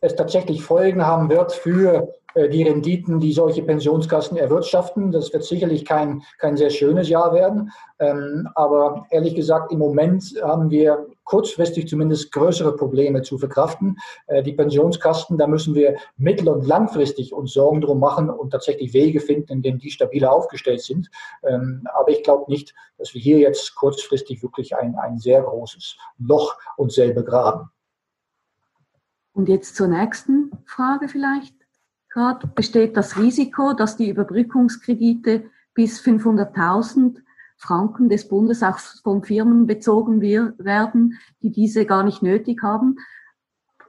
es tatsächlich Folgen haben wird für äh, die Renditen, die solche Pensionskassen erwirtschaften. Das wird sicherlich kein, kein sehr schönes Jahr werden. Ähm, aber ehrlich gesagt, im Moment haben wir kurzfristig zumindest größere Probleme zu verkraften. Äh, die Pensionskasten, da müssen wir mittel- und langfristig uns Sorgen drum machen und tatsächlich Wege finden, in denen die stabiler aufgestellt sind. Ähm, aber ich glaube nicht, dass wir hier jetzt kurzfristig wirklich ein, ein sehr großes Loch uns selber graben. Und jetzt zur nächsten Frage vielleicht gerade besteht das Risiko, dass die Überbrückungskredite bis 500.000 Franken des Bundes auch von Firmen bezogen werden, die diese gar nicht nötig haben.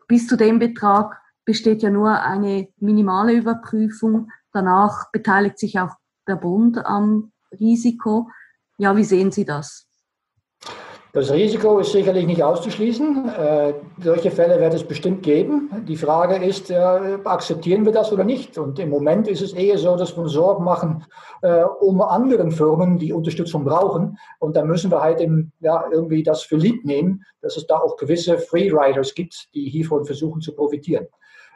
Bis zu dem Betrag besteht ja nur eine minimale Überprüfung. Danach beteiligt sich auch der Bund am Risiko. Ja, wie sehen Sie das? Das Risiko ist sicherlich nicht auszuschließen. Äh, solche Fälle wird es bestimmt geben. Die Frage ist, äh, akzeptieren wir das oder nicht? Und im Moment ist es eher so, dass wir uns Sorgen machen äh, um anderen Firmen, die Unterstützung brauchen. Und da müssen wir halt im, ja, irgendwie das für lieb nehmen, dass es da auch gewisse Freeriders gibt, die hiervon versuchen zu profitieren.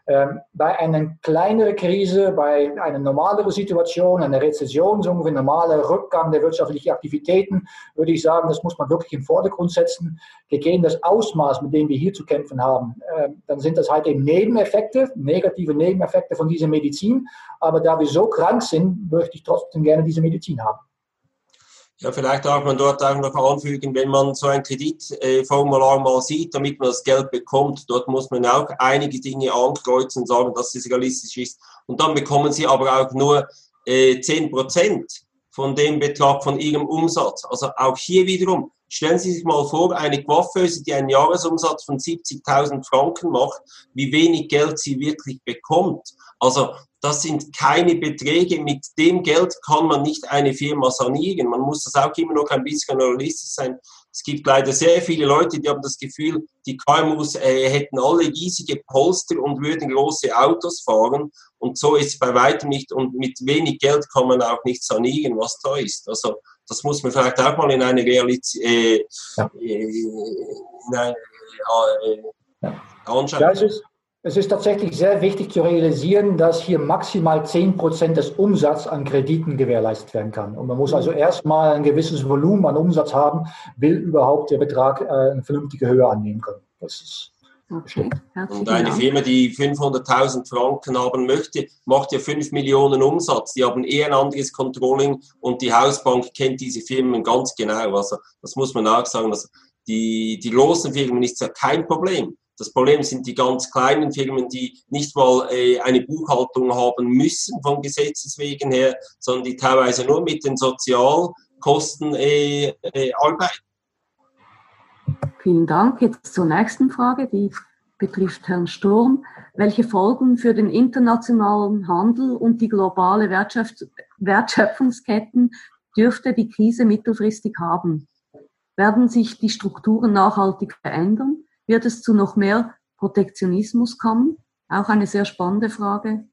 Ähm, bei einer kleineren Krise, bei einer normaleren Situation, einer Rezession, so ein normaler Rückgang der wirtschaftlichen Aktivitäten, würde ich sagen, das muss man wirklich im Vordergrund setzen. Gegeben das Ausmaß, mit dem wir hier zu kämpfen haben, ähm, dann sind das halt eben Nebeneffekte, negative Nebeneffekte von dieser Medizin. Aber da wir so krank sind, möchte ich trotzdem gerne diese Medizin haben. Ja, vielleicht darf man dort auch noch anfügen, wenn man so ein Kreditformular mal sieht, damit man das Geld bekommt, dort muss man auch einige Dinge ankreuzen und sagen, dass es realistisch ist. Und dann bekommen Sie aber auch nur äh, 10% von dem Betrag von Ihrem Umsatz. Also auch hier wiederum, stellen Sie sich mal vor, eine Coiffeuse, die einen Jahresumsatz von 70.000 Franken macht, wie wenig Geld sie wirklich bekommt. Also das sind keine Beträge. Mit dem Geld kann man nicht eine Firma sanieren. Man muss das auch immer noch ein bisschen realistisch sein. Es gibt leider sehr viele Leute, die haben das Gefühl, die KMUs äh, hätten alle riesige Polster und würden große Autos fahren. Und so ist es bei weitem nicht. Und mit wenig Geld kann man auch nicht sanieren, was da ist. Also das muss man vielleicht auch mal in eine Realität äh, ja. äh, in eine, äh, ja. anschauen. Ja, es ist tatsächlich sehr wichtig zu realisieren, dass hier maximal 10 Prozent des Umsatzes an Krediten gewährleistet werden kann. Und man muss also erstmal ein gewisses Volumen an Umsatz haben, will überhaupt der Betrag äh, eine vernünftige Höhe annehmen können. Das ist Okay. Und eine Firma, die 500.000 Franken haben möchte, macht ja 5 Millionen Umsatz. Die haben eher ein anderes Controlling und die Hausbank kennt diese Firmen ganz genau. Also das muss man auch sagen. Also die, die großen Firmen ist ja kein Problem. Das Problem sind die ganz kleinen Firmen, die nicht mal äh, eine Buchhaltung haben müssen von Gesetzes wegen her, sondern die teilweise nur mit den Sozialkosten äh, äh, arbeiten. Vielen Dank. Jetzt zur nächsten Frage, die betrifft Herrn Sturm. Welche Folgen für den internationalen Handel und die globale Wertschöpf Wertschöpfungsketten dürfte die Krise mittelfristig haben? Werden sich die Strukturen nachhaltig verändern? Wird es zu noch mehr Protektionismus kommen? Auch eine sehr spannende Frage.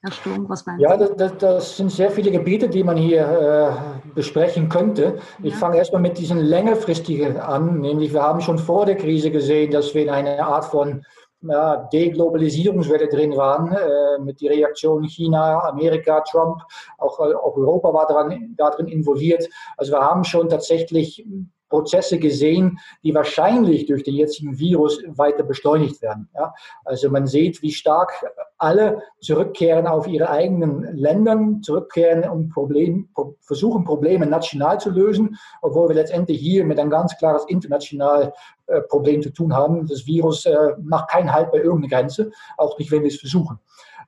Herr Sturm, was ja, Sie? Ja, das, das, sind sehr viele Gebiete, die man hier äh, besprechen könnte. Ich ja. fange erstmal mit diesen längerfristigen an, nämlich wir haben schon vor der Krise gesehen, dass wir in einer Art von ja, Deglobalisierungswelle drin waren, äh, mit der Reaktion China, Amerika, Trump, auch, auch Europa war daran, darin involviert. Also wir haben schon tatsächlich Prozesse gesehen, die wahrscheinlich durch den jetzigen Virus weiter beschleunigt werden. Ja? Also man sieht, wie stark alle zurückkehren auf ihre eigenen Ländern, zurückkehren und Problem, versuchen Probleme national zu lösen, obwohl wir letztendlich hier mit ein ganz klares internationales äh, Problem zu tun haben. Das Virus äh, macht keinen Halt bei irgendeiner Grenze, auch nicht, wenn wir es versuchen.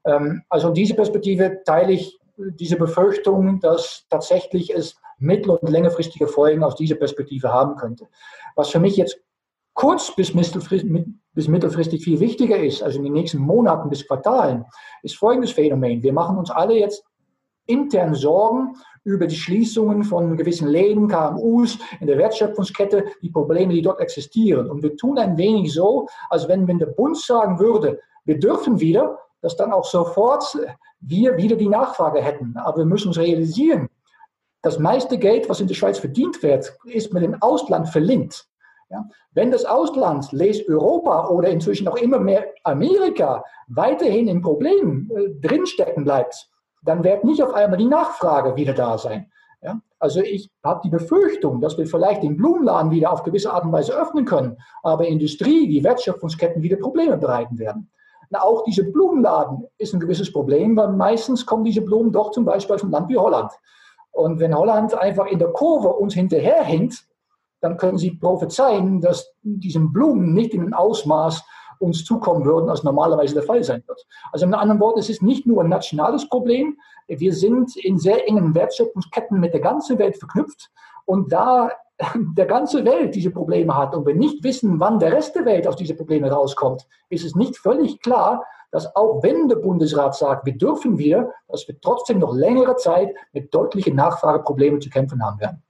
Ähm, also in dieser Perspektive teile ich diese Befürchtung, dass tatsächlich es mittel- und längerfristige Folgen aus dieser Perspektive haben könnte. Was für mich jetzt kurz bis mittelfristig, bis mittelfristig viel wichtiger ist, also in den nächsten Monaten bis Quartalen, ist folgendes Phänomen. Wir machen uns alle jetzt intern Sorgen über die Schließungen von gewissen Läden, KMUs in der Wertschöpfungskette, die Probleme, die dort existieren. Und wir tun ein wenig so, als wenn, wenn der Bund sagen würde, wir dürfen wieder, dass dann auch sofort wir wieder die Nachfrage hätten. Aber wir müssen uns realisieren, das meiste Geld, was in der Schweiz verdient wird, ist mit dem Ausland verlinkt. Ja? Wenn das Ausland, lest Europa oder inzwischen auch immer mehr Amerika, weiterhin in Problemen äh, drinstecken bleibt, dann wird nicht auf einmal die Nachfrage wieder da sein. Ja? Also ich habe die Befürchtung, dass wir vielleicht den Blumenladen wieder auf gewisse Art und Weise öffnen können, aber Industrie, die Wertschöpfungsketten wieder Probleme bereiten werden. Na, auch diese Blumenladen ist ein gewisses Problem, weil meistens kommen diese Blumen doch zum Beispiel aus einem Land wie Holland. Und wenn Holland einfach in der Kurve uns hinterherhinkt, dann können Sie prophezeien, dass diese Blumen nicht in einem Ausmaß uns zukommen würden, als normalerweise der Fall sein wird. Also mit anderen Worten, es ist nicht nur ein nationales Problem. Wir sind in sehr engen Wertschöpfungsketten mit der ganzen Welt verknüpft. Und da der ganze Welt diese Probleme hat und wir nicht wissen, wann der Rest der Welt aus diesen Problemen rauskommt, ist es nicht völlig klar, dass auch wenn der Bundesrat sagt, wir dürfen wieder, dass wir trotzdem noch längere Zeit mit deutlichen Nachfrageproblemen zu kämpfen haben werden.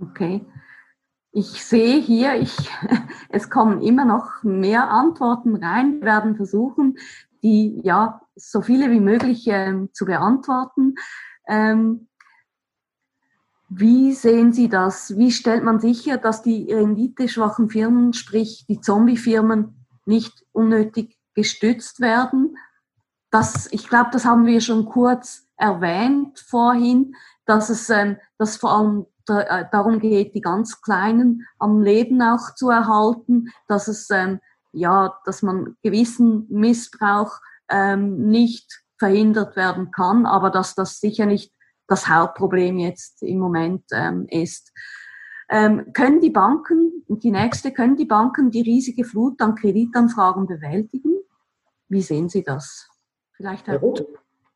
Okay. Ich sehe hier, ich, es kommen immer noch mehr Antworten rein. Wir werden versuchen, die ja so viele wie möglich ähm, zu beantworten. Ähm, wie sehen Sie das? Wie stellt man sicher, dass die renditeschwachen Firmen, sprich die Zombie-Firmen, nicht unnötig gestützt werden? Das, ich glaube, das haben wir schon kurz erwähnt vorhin, dass es ähm, dass vor allem äh, darum geht, die ganz Kleinen am Leben auch zu erhalten, dass es ähm, ja, dass man gewissen Missbrauch ähm, nicht verhindert werden kann, aber dass das sicher nicht das Hauptproblem jetzt im Moment ähm, ist. Ähm, können die Banken, die nächste, können die Banken die riesige Flut an Kreditanfragen bewältigen? Wie sehen Sie das? Vielleicht Herr, ja, gut.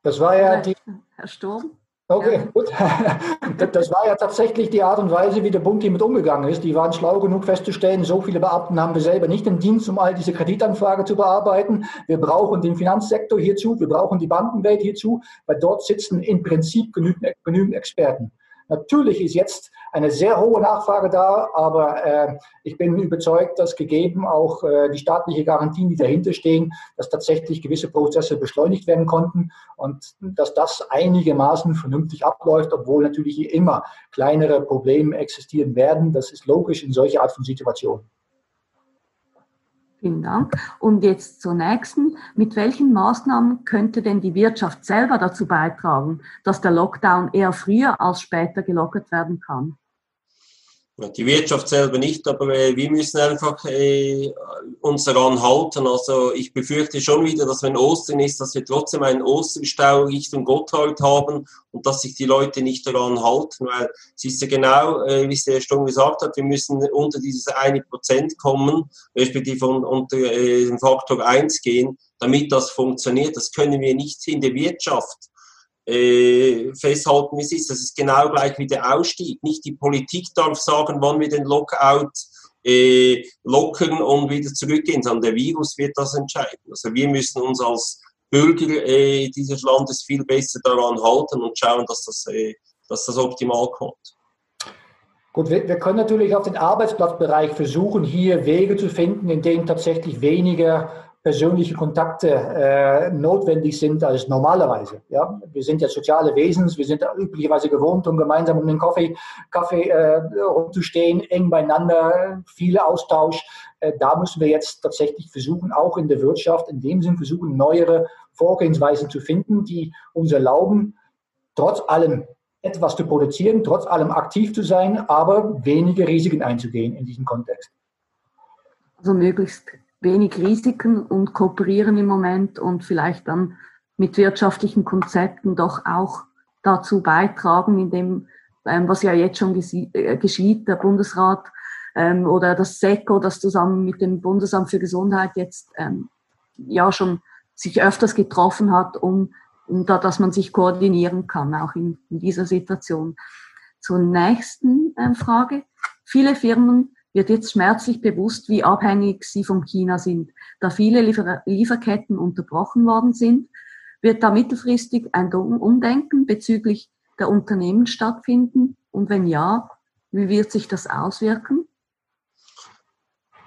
Das war ja die, Herr Sturm. Okay, ja. gut. Das war ja tatsächlich die Art und Weise, wie der Bund hiermit umgegangen ist. Die waren schlau genug festzustellen, so viele Beamten haben wir selber nicht im Dienst, um all diese Kreditanfragen zu bearbeiten. Wir brauchen den Finanzsektor hierzu, wir brauchen die Bankenwelt hierzu, weil dort sitzen im Prinzip genügend, genügend Experten. Natürlich ist jetzt eine sehr hohe Nachfrage da, aber äh, ich bin überzeugt, dass gegeben auch äh, die staatliche Garantien, die dahinter stehen, dass tatsächlich gewisse Prozesse beschleunigt werden konnten und dass das einigermaßen vernünftig abläuft, obwohl natürlich immer kleinere Probleme existieren werden. Das ist logisch in solcher Art von Situationen. Vielen Dank. Und jetzt zur nächsten. Mit welchen Maßnahmen könnte denn die Wirtschaft selber dazu beitragen, dass der Lockdown eher früher als später gelockert werden kann? Die Wirtschaft selber nicht, aber äh, wir müssen einfach äh, uns daran halten. Also ich befürchte schon wieder, dass wenn Ostern ist, dass wir trotzdem einen Osterstau Richtung Gotthard haben und dass sich die Leute nicht daran halten, weil es ist ja genau, äh, wie es der Sturm gesagt hat, wir müssen unter dieses eine Prozent kommen, respektive unter äh, den Faktor 1 gehen, damit das funktioniert. Das können wir nicht in der Wirtschaft äh, festhalten, wie es ist. Das ist genau gleich wie der Ausstieg. Nicht die Politik darf sagen, wann wir den Lockout äh, lockern und wieder zurückgehen, sondern der Virus wird das entscheiden. Also wir müssen uns als Bürger äh, dieses Landes viel besser daran halten und schauen, dass das, äh, dass das optimal kommt. Gut, wir, wir, können natürlich auf den Arbeitsplatzbereich versuchen, hier Wege zu finden, in denen tatsächlich weniger persönliche Kontakte äh, notwendig sind als normalerweise. Ja? Wir sind ja soziale Wesen, wir sind üblicherweise gewohnt, um gemeinsam um den Kaffee, Kaffee äh, rumzustehen, eng beieinander, viel Austausch. Äh, da müssen wir jetzt tatsächlich versuchen, auch in der Wirtschaft, in dem Sinn versuchen, neuere Vorgehensweisen zu finden, die uns erlauben, trotz allem etwas zu produzieren, trotz allem aktiv zu sein, aber wenige Risiken einzugehen in diesem Kontext. Also möglichst wenig Risiken und kooperieren im Moment und vielleicht dann mit wirtschaftlichen Konzepten doch auch dazu beitragen, indem, ähm, was ja jetzt schon äh, geschieht, der Bundesrat ähm, oder das SECO, das zusammen mit dem Bundesamt für Gesundheit jetzt ähm, ja schon sich öfters getroffen hat, um, um da, dass man sich koordinieren kann, auch in, in dieser Situation. zur nächsten äh, Frage. Viele Firmen wird jetzt schmerzlich bewusst, wie abhängig sie von China sind. Da viele Liefer Lieferketten unterbrochen worden sind, wird da mittelfristig ein Umdenken bezüglich der Unternehmen stattfinden? Und wenn ja, wie wird sich das auswirken?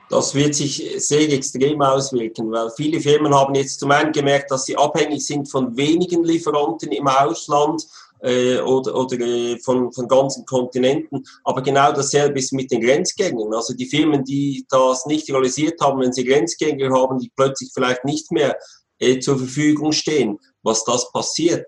Das wird sich sehr extrem auswirken, weil viele Firmen haben jetzt zum einen gemerkt, dass sie abhängig sind von wenigen Lieferanten im Ausland äh, oder, oder äh, von, von ganzen Kontinenten. Aber genau dasselbe ist mit den Grenzgängern. Also die Firmen, die das nicht realisiert haben, wenn sie Grenzgänger haben, die plötzlich vielleicht nicht mehr äh, zur Verfügung stehen, was das passiert.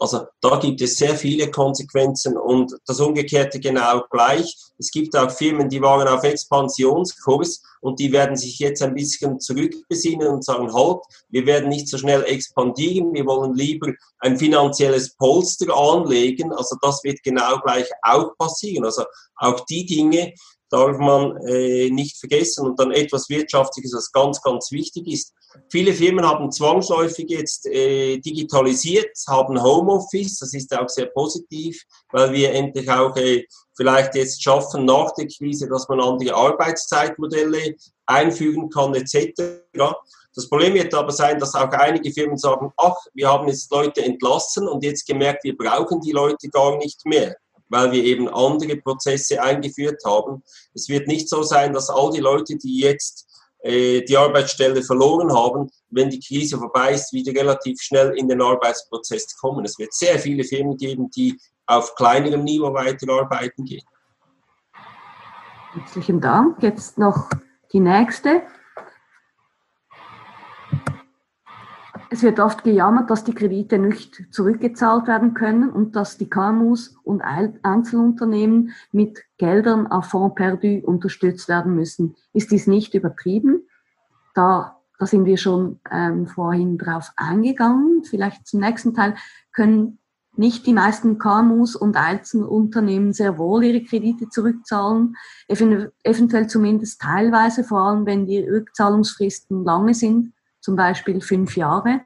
Also da gibt es sehr viele Konsequenzen und das Umgekehrte genau gleich. Es gibt auch Firmen, die waren auf Expansionskurs und die werden sich jetzt ein bisschen zurückbesinnen und sagen, halt, wir werden nicht so schnell expandieren, wir wollen lieber ein finanzielles Polster anlegen. Also das wird genau gleich auch passieren. Also auch die Dinge, darf man äh, nicht vergessen. Und dann etwas Wirtschaftliches, was ganz, ganz wichtig ist. Viele Firmen haben zwangsläufig jetzt äh, digitalisiert, haben Homeoffice, das ist auch sehr positiv, weil wir endlich auch äh, vielleicht jetzt schaffen nach der Krise, dass man andere Arbeitszeitmodelle einfügen kann etc. Das Problem wird aber sein, dass auch einige Firmen sagen, ach, wir haben jetzt Leute entlassen und jetzt gemerkt, wir brauchen die Leute gar nicht mehr weil wir eben andere Prozesse eingeführt haben. Es wird nicht so sein, dass all die Leute, die jetzt äh, die Arbeitsstelle verloren haben, wenn die Krise vorbei ist, wieder relativ schnell in den Arbeitsprozess kommen. Es wird sehr viele Firmen geben, die auf kleinerem Niveau weiterarbeiten gehen. Herzlichen Dank. Jetzt noch die nächste. Es wird oft gejammert, dass die Kredite nicht zurückgezahlt werden können und dass die KMUs und Einzelunternehmen mit Geldern auf Fonds perdu unterstützt werden müssen. Ist dies nicht übertrieben? Da, da sind wir schon ähm, vorhin drauf eingegangen. Vielleicht zum nächsten Teil können nicht die meisten KMUs und Einzelunternehmen sehr wohl ihre Kredite zurückzahlen, eventuell zumindest teilweise, vor allem wenn die Rückzahlungsfristen lange sind zum Beispiel fünf Jahre?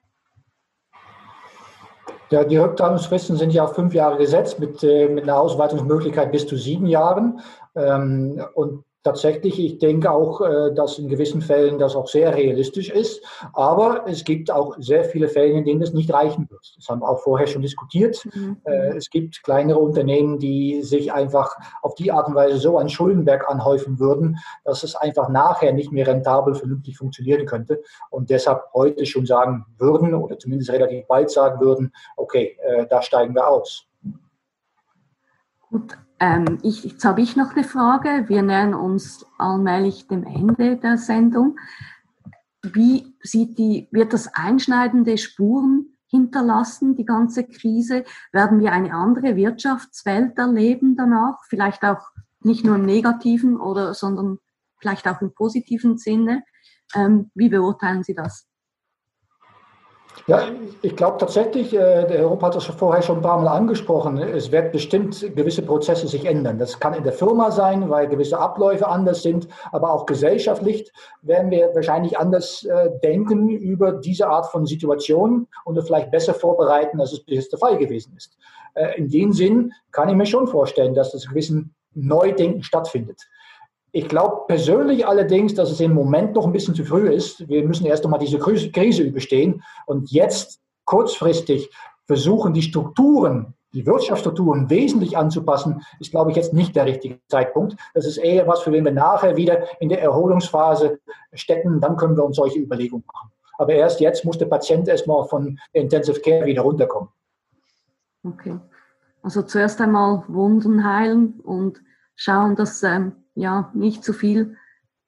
Ja, die Rückzahlungsfristen sind ja auf fünf Jahre gesetzt mit, äh, mit einer Ausweitungsmöglichkeit bis zu sieben Jahren. Ähm, und tatsächlich, ich denke auch, äh, dass in gewissen Fällen das auch sehr realistisch ist. Aber es gibt auch sehr viele Fälle, in denen das nicht reichen wird. Das haben wir auch vorher schon diskutiert. Mhm. Äh, es gibt kleinere Unternehmen, die sich einfach auf die Art und Weise so ein Schuldenberg anhäufen würden, dass es einfach nachher nicht mehr rentabel vernünftig funktionieren könnte. Und deshalb heute schon sagen würden oder zumindest relativ bald sagen würden, okay, äh, da steigen wir aus. Gut, ähm, ich, jetzt habe ich noch eine Frage. Wir nähern uns allmählich dem Ende der Sendung. Wie sieht die, wird das einschneidende Spuren hinterlassen, die ganze Krise? Werden wir eine andere Wirtschaftswelt erleben danach? Vielleicht auch nicht nur im negativen oder, sondern vielleicht auch im positiven Sinne. Ähm, wie beurteilen Sie das? Ja, ich glaube tatsächlich, äh, der Europa hat das vorher schon ein paar Mal angesprochen, es wird bestimmt gewisse Prozesse sich ändern. Das kann in der Firma sein, weil gewisse Abläufe anders sind, aber auch gesellschaftlich werden wir wahrscheinlich anders äh, denken über diese Art von Situation und vielleicht besser vorbereiten, als es bis der Fall gewesen ist. Äh, in dem Sinn kann ich mir schon vorstellen, dass das gewissen Neudenken stattfindet. Ich glaube persönlich allerdings, dass es im Moment noch ein bisschen zu früh ist. Wir müssen erst einmal diese Krise überstehen und jetzt kurzfristig versuchen, die Strukturen, die Wirtschaftsstrukturen wesentlich anzupassen, ist, glaube ich, jetzt nicht der richtige Zeitpunkt. Das ist eher was, für den wir nachher wieder in der Erholungsphase stecken. Dann können wir uns solche Überlegungen machen. Aber erst jetzt muss der Patient erstmal von der Intensive Care wieder runterkommen. Okay. Also zuerst einmal Wunden heilen und schauen, dass ähm, ja, nicht zu viel,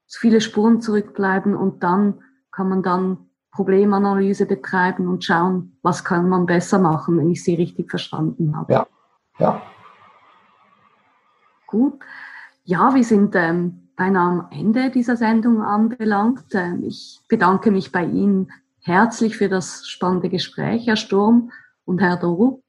zu viele Spuren zurückbleiben und dann kann man dann Problemanalyse betreiben und schauen, was kann man besser machen, wenn ich Sie richtig verstanden habe. Ja, ja. Gut. Ja, wir sind ähm, beinahe am Ende dieser Sendung anbelangt. Ähm, ich bedanke mich bei Ihnen herzlich für das spannende Gespräch, Herr Sturm und Herr Dorup.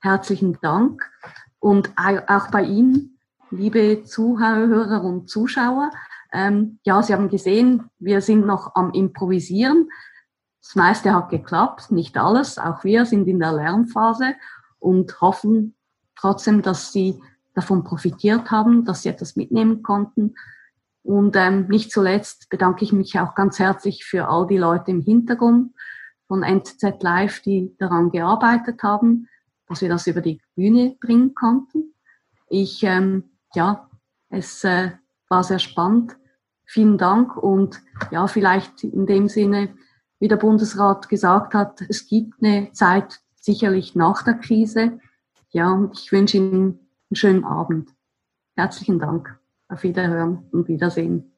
Herzlichen Dank. Und auch bei Ihnen liebe Zuhörer und Zuschauer. Ähm, ja, Sie haben gesehen, wir sind noch am Improvisieren. Das meiste hat geklappt, nicht alles. Auch wir sind in der Lernphase und hoffen trotzdem, dass Sie davon profitiert haben, dass sie etwas mitnehmen konnten. Und ähm, nicht zuletzt bedanke ich mich auch ganz herzlich für all die Leute im Hintergrund von NZZ Live, die daran gearbeitet haben, dass wir das über die Bühne bringen konnten. Ich, ähm, ja, es äh, war sehr spannend. Vielen Dank und ja, vielleicht in dem Sinne, wie der Bundesrat gesagt hat, es gibt eine Zeit sicherlich nach der Krise. Ja, und ich wünsche Ihnen einen schönen Abend. Herzlichen Dank. Auf Wiederhören und Wiedersehen.